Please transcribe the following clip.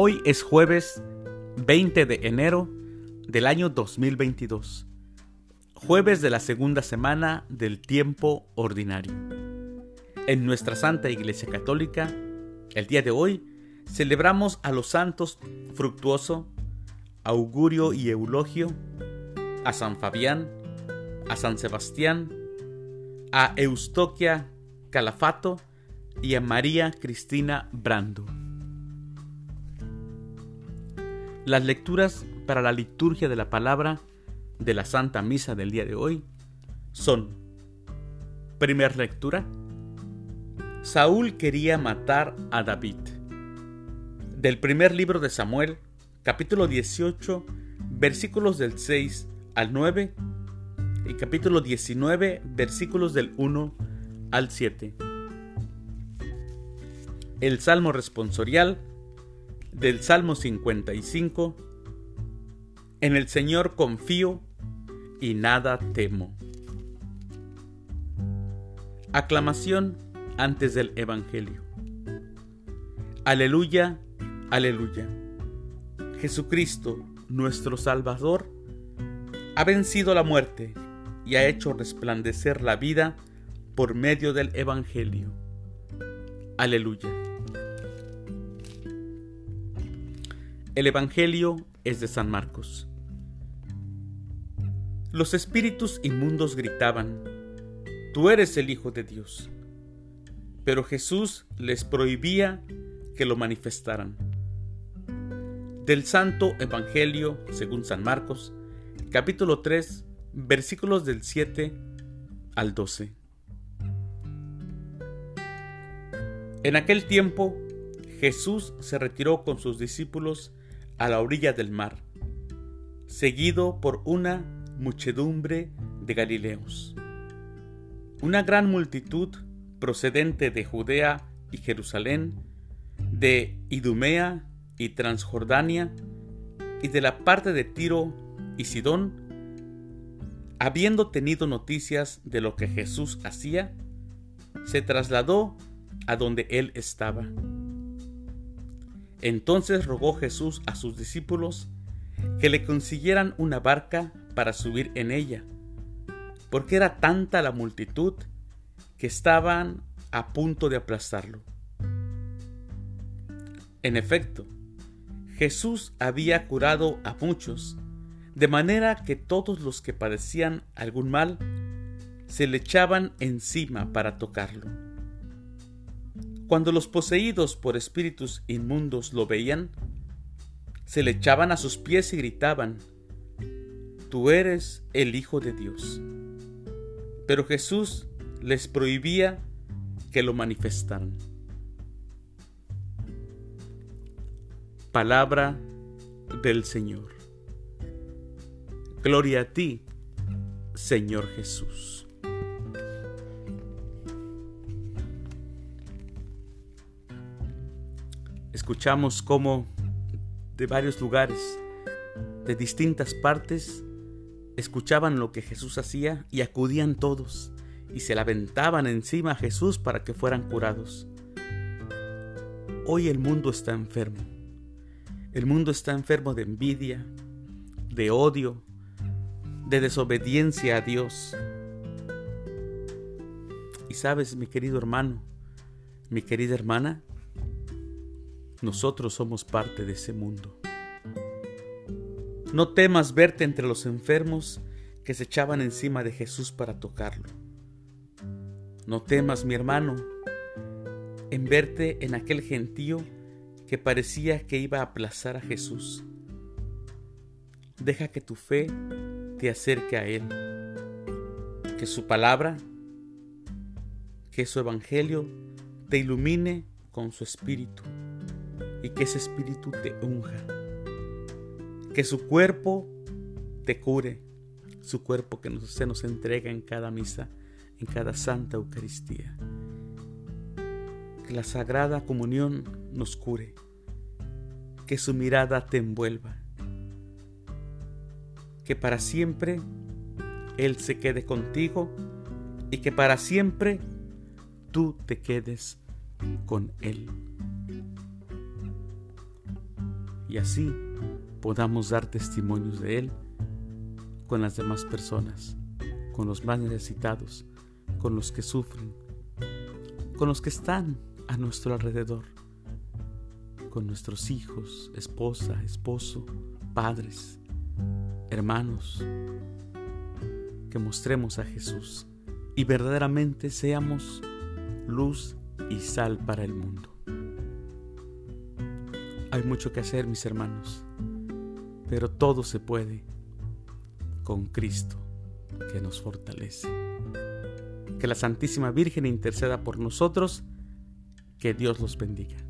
Hoy es jueves 20 de enero del año 2022, jueves de la segunda semana del tiempo ordinario. En nuestra Santa Iglesia Católica, el día de hoy, celebramos a los santos Fructuoso, Augurio y Eulogio, a San Fabián, a San Sebastián, a Eustoquia Calafato y a María Cristina Brando. Las lecturas para la liturgia de la palabra de la Santa Misa del día de hoy son, primera lectura, Saúl quería matar a David. Del primer libro de Samuel, capítulo 18, versículos del 6 al 9 y capítulo 19, versículos del 1 al 7. El Salmo responsorial del Salmo 55. En el Señor confío y nada temo. Aclamación antes del Evangelio. Aleluya, aleluya. Jesucristo, nuestro Salvador, ha vencido la muerte y ha hecho resplandecer la vida por medio del Evangelio. Aleluya. El Evangelio es de San Marcos. Los espíritus inmundos gritaban, Tú eres el Hijo de Dios. Pero Jesús les prohibía que lo manifestaran. Del Santo Evangelio, según San Marcos, capítulo 3, versículos del 7 al 12. En aquel tiempo, Jesús se retiró con sus discípulos a la orilla del mar, seguido por una muchedumbre de Galileos. Una gran multitud procedente de Judea y Jerusalén, de Idumea y Transjordania, y de la parte de Tiro y Sidón, habiendo tenido noticias de lo que Jesús hacía, se trasladó a donde él estaba. Entonces rogó Jesús a sus discípulos que le consiguieran una barca para subir en ella, porque era tanta la multitud que estaban a punto de aplastarlo. En efecto, Jesús había curado a muchos, de manera que todos los que padecían algún mal se le echaban encima para tocarlo. Cuando los poseídos por espíritus inmundos lo veían, se le echaban a sus pies y gritaban, Tú eres el Hijo de Dios. Pero Jesús les prohibía que lo manifestaran. Palabra del Señor. Gloria a ti, Señor Jesús. Escuchamos cómo de varios lugares, de distintas partes, escuchaban lo que Jesús hacía y acudían todos y se la aventaban encima a Jesús para que fueran curados. Hoy el mundo está enfermo. El mundo está enfermo de envidia, de odio, de desobediencia a Dios. Y sabes, mi querido hermano, mi querida hermana, nosotros somos parte de ese mundo. No temas verte entre los enfermos que se echaban encima de Jesús para tocarlo. No temas, mi hermano, en verte en aquel gentío que parecía que iba a aplazar a Jesús. Deja que tu fe te acerque a Él, que su palabra, que su evangelio te ilumine con su espíritu y que ese espíritu te unja. Que su cuerpo te cure, su cuerpo que se nos entrega en cada misa, en cada santa Eucaristía. Que la Sagrada Comunión nos cure, que su mirada te envuelva, que para siempre Él se quede contigo y que para siempre tú te quedes con Él. Y así podamos dar testimonios de Él con las demás personas, con los más necesitados, con los que sufren, con los que están a nuestro alrededor, con nuestros hijos, esposa, esposo, padres, hermanos, que mostremos a Jesús y verdaderamente seamos luz y sal para el mundo. Hay mucho que hacer, mis hermanos, pero todo se puede con Cristo que nos fortalece. Que la Santísima Virgen interceda por nosotros, que Dios los bendiga.